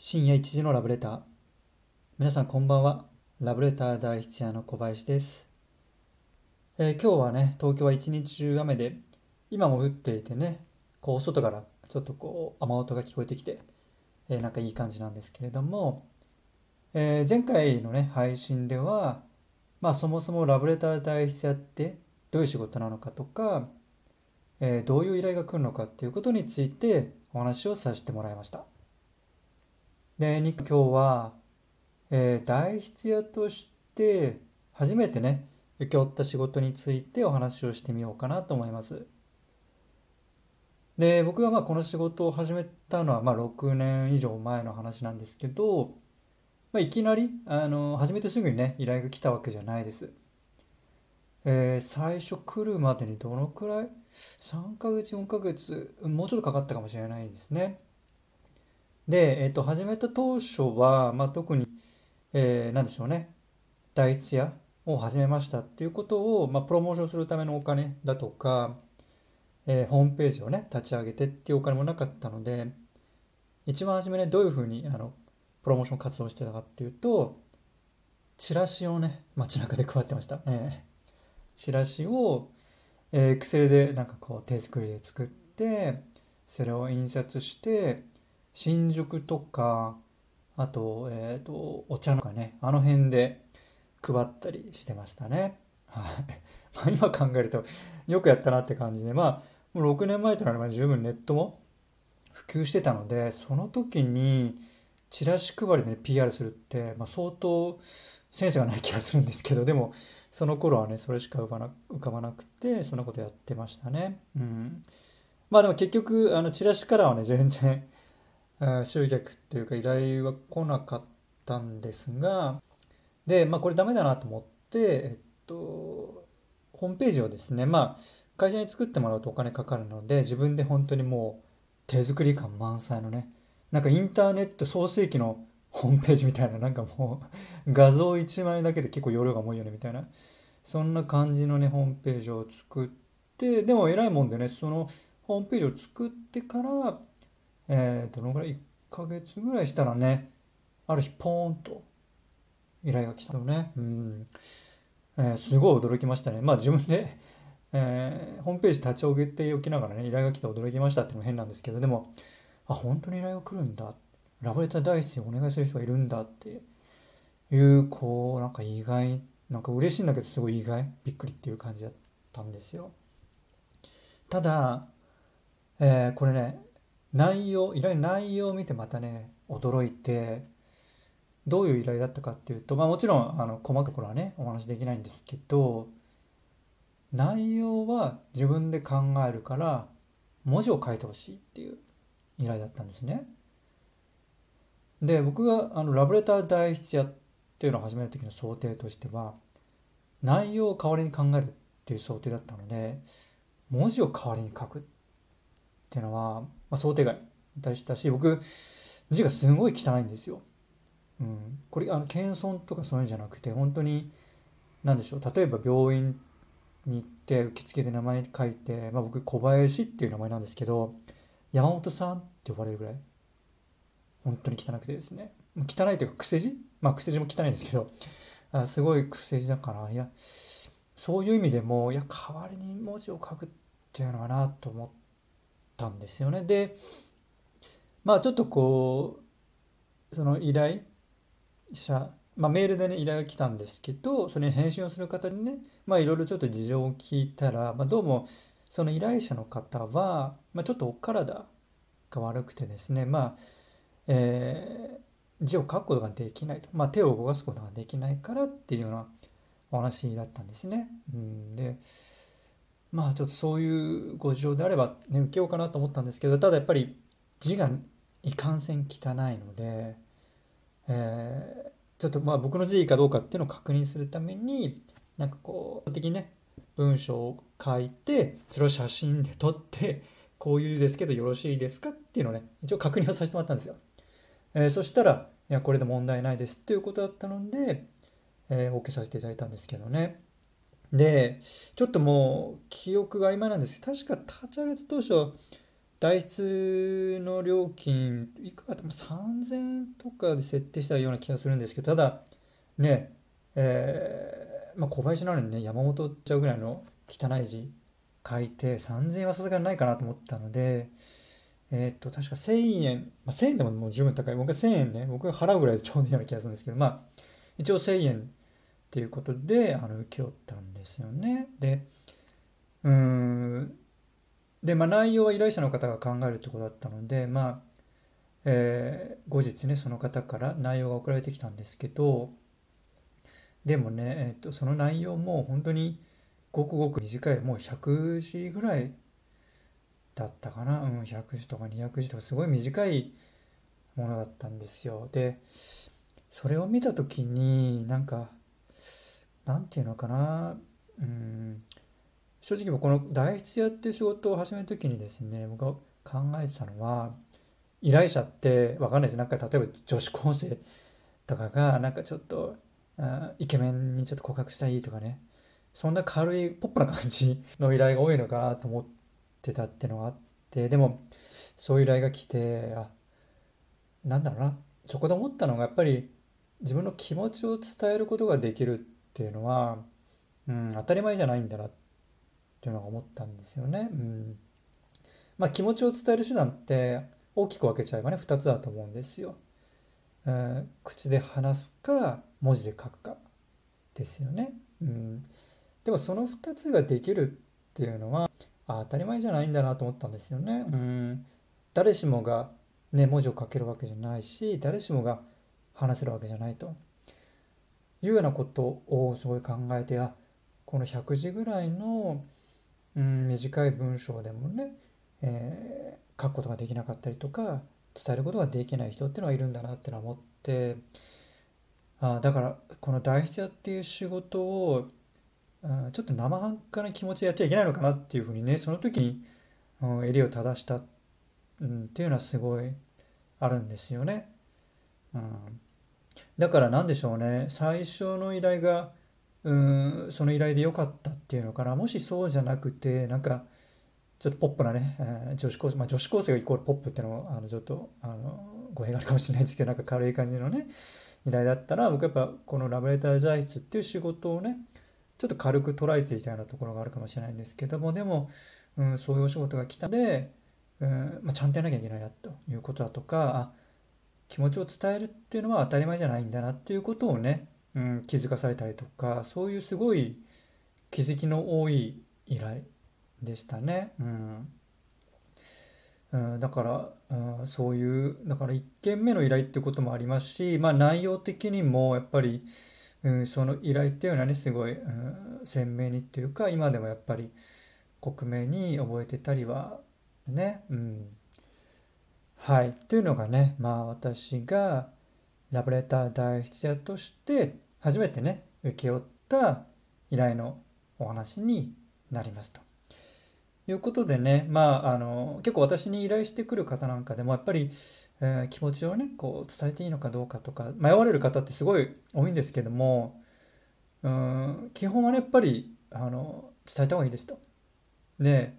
深夜1時のラブレター。皆さんこんばんは。ラブレター第一夜の小林です、えー、今日はね、東京は一日中雨で、今も降っていてね、こう外からちょっとこう雨音が聞こえてきて、えー、なんかいい感じなんですけれども、えー、前回のね、配信では、まあそもそもラブレター第一夜ってどういう仕事なのかとか、えどういう依頼が来るのかっていうことについてお話をさせてもらいました。で、今日は、えー、代筆屋として初めてね、請け負った仕事についてお話をしてみようかなと思います。で、僕がまあこの仕事を始めたのはまあ6年以上前の話なんですけど、まあ、いきなり、あの、始めてすぐにね、依頼が来たわけじゃないです。えー、最初来るまでにどのくらい ?3 ヶ月、4ヶ月、もうちょっとかかったかもしれないですね。で、えっと、始めた当初は、まあ、特に、えー、なんでしょうね、第一夜を始めましたっていうことを、まあ、プロモーションするためのお金だとか、えー、ホームページをね、立ち上げてっていうお金もなかったので、一番初めね、どういうふうに、あの、プロモーション活動してたかっていうと、チラシをね、街中で配ってました。えー、チラシを、えー、Excel でなんかこう手作りで作って、それを印刷して、新宿とか、あと、え、ー、と、お茶のかね、あの辺で配ったりしてましたね。はい。まあ今考えると、よくやったなって感じで、まあ、もう6年前となれば十分ネットも普及してたので、その時にチラシ配りで、ね、PR するって、まあ、相当センスがない気がするんですけど、でも、その頃はね、それしか浮かな浮かばなくて、そんなことやってましたね。うん。まあでも結局、あの、チラシからはね、全然集客っていうか依頼は来なかったんですが、で、まあこれダメだなと思って、えっと、ホームページをですね、まあ会社に作ってもらうとお金かかるので、自分で本当にもう手作り感満載のね、なんかインターネット創世記のホームページみたいな、なんかもう画像1枚だけで結構容量が重いよねみたいな、そんな感じのね、ホームページを作って、でも偉いもんでね、そのホームページを作ってから、えー、どのぐらい、1ヶ月ぐらいしたらね、ある日ポーンと依頼が来たのね。うん。えー、すごい驚きましたね。まあ自分で、えー、ホームページ立ち上げておきながらね、依頼が来て驚きましたっていうのも変なんですけど、でも、あ、本当に依頼が来るんだ。ラブレター第一にお願いする人がいるんだっていう、こう、なんか意外、なんか嬉しいんだけど、すごい意外、びっくりっていう感じだったんですよ。ただ、えー、これね、内容、依頼の内容を見てまたね、驚いて、どういう依頼だったかっていうと、まあもちろん、あの、細かいところはね、お話できないんですけど、内容は自分で考えるから、文字を書いてほしいっていう依頼だったんですね。で、僕があのラブレター代筆屋っていうのを始める時の想定としては、内容を代わりに考えるっていう想定だったので、文字を代わりに書くっていうのは、まあ、想定外でしたし僕字がすごい汚いんですよ。うん、これあの謙遜とかそういうんじゃなくて本当に何でしょう例えば病院に行って受付で名前書いて、まあ、僕小林っていう名前なんですけど山本さんって呼ばれるぐらい本当に汚くてですね。汚いというか癖字まあ癖字も汚いんですけどあすごい癖字だからいやそういう意味でもいや代わりに文字を書くっていうのかなと思ってたんですよね。でまあちょっとこうその依頼者、まあ、メールでね依頼が来たんですけどそれに返信をする方にねまいろいろちょっと事情を聞いたら、まあ、どうもその依頼者の方は、まあ、ちょっとお体が悪くてですねまあえー、字を書くことができないと、まあ、手を動かすことができないからっていうようなお話だったんですね。うん、でまあちょっとそういうご事情であればね受けようかなと思ったんですけどただやっぱり字がいかんせん汚いので、えー、ちょっとまあ僕の字かどうかっていうのを確認するためになんかこう的にね文章を書いてそれを写真で撮ってこういう字ですけどよろしいですかっていうのをね一応確認をさせてもらったんですよ、えー、そしたらいやこれで問題ないですっていうことだったので、えー、OK させていただいたんですけどね。で、ちょっともう記憶が曖昧なんです。けど、確か立ち上げた当初、代筆の料金いくらでも3000円とかで設定したような気がするんですけどただねえーまあ、小林なのにね山本っちゃうぐらいの汚い字書いて3000円はさすがにないかなと思ったのでえっ、と確か1000円、まあ、1000円でももう十分高い。僕は1000円ね僕が払うぐらいでちょうどいいような気がするんですけどまあ一応1000円っていうことであの請け負ったんですよね。でうん。で、まあ、内容は依頼者の方が考えるってことだったので、まあ、えー後日ね、その方から内容が送られてきたんですけど、でもね、えっと、その内容も本当にごくごく短い、もう100字ぐらいだったかな、うん、100字とか200字とかすごい短いものだったんですよ。で、それを見た時になんか、なんていうのかな、うん、正直僕この代筆屋っていう仕事を始める時にですね僕が考えてたのは依頼者って分かんないです。なんか例えば女子高生とかがなんかちょっとあイケメンにちょっと告白したいとかね。そんな軽いポップな感じの依頼が多いのかなと思ってたっていうのがあってでもそういう依頼が来てあなんだろうな。そこで思ったのがやっぱり自分の気持ちを伝えることができるっていうのは、うん、当たり前じゃないんだなっていうのが思ったんですよね。うん、まあ気持ちを伝える手段って大きく分けちゃえばね2つだと思うんですよ。えー、口で話すか文字で書くかですよね。うん、でもその2つができるっていうのはあ当たり前じゃないんだなと思ったんですよね。うん、誰しもが、ね、文字を書けるわけじゃないし誰しもが話せるわけじゃないというようなことをすごい考えてあこの100字ぐらいのうん、短い文章でもね、えー、書くことができなかったりとか伝えることができない人っていうのはいるんだなってのは思ってあだからこの代筆屋っていう仕事をあちょっと生半可な気持ちでやっちゃいけないのかなっていうふうにねその時に、うん、襟を正した、うん、っていうのはすごいあるんですよね。うん、だから何でしょうね。最初の依頼がうんその依頼で良かったっていうのかな。もしそうじゃなくてなんかちょっとポップなね、えー、女子高生、まあ、女子高生がイコールポップっていうのもあのちょっとあの語弊があるかもしれないですけどなんか軽い感じのね依頼だったら僕やっぱこのラブレター代筆っていう仕事をねちょっと軽く捉えていたようなところがあるかもしれないんですけどもでも、うん、そういうお仕事が来たので、うんまあ、ちゃんとやらなきゃいけないなということだとかあ気持ちを伝えるっていうのは当たり前じゃないんだなっていうことをねうん、気づかされたりとかそういうすごい気づきの多い依頼でしたね。うんうん、だから、うん、そういうだから1件目の依頼ってこともありますし、まあ、内容的にもやっぱり、うん、その依頼っていうのはねすごい、うん、鮮明にっていうか今でもやっぱり克明に覚えてたりはね、うん、はいというのがねまあ私がラブレター代筆屋として初めてね請け負った依頼のお話になりますと。いうことでね、まあ、あの結構私に依頼してくる方なんかでもやっぱり、えー、気持ちをねこう伝えていいのかどうかとか迷われる方ってすごい多いんですけどもうん基本はねやっぱりあの伝えた方がいいですと。で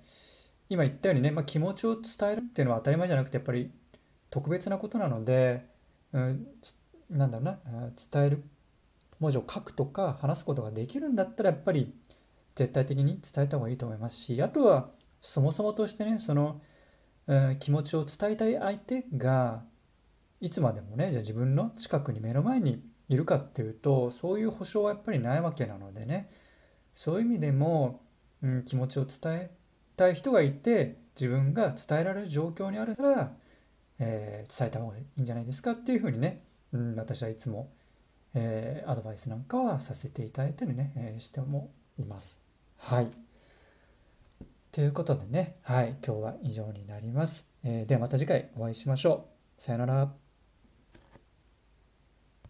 今言ったようにね、まあ、気持ちを伝えるっていうのは当たり前じゃなくてやっぱり特別なことなので、うん、なんだろうな伝える文字を書くとか話すことができるんだったらやっぱり絶対的に伝えた方がいいと思いますしあとはそもそもとしてねその、えー、気持ちを伝えたい相手がいつまでもねじゃあ自分の近くに目の前にいるかっていうとそういう保証はやっぱりないわけなのでね。そういう意味でも、うん、気持ちを伝えたい人がいて自分が伝えられる状況にあるなら、えー、伝えた方がいいんじゃないですかっていうふうにね、うん、私はいつもえー、アドバイスなんかはさせていただいたりね、えー、してもいます。はい。ということでね、はい、今日は以上になります。えー、ではまた次回お会いしましょう。さよなら。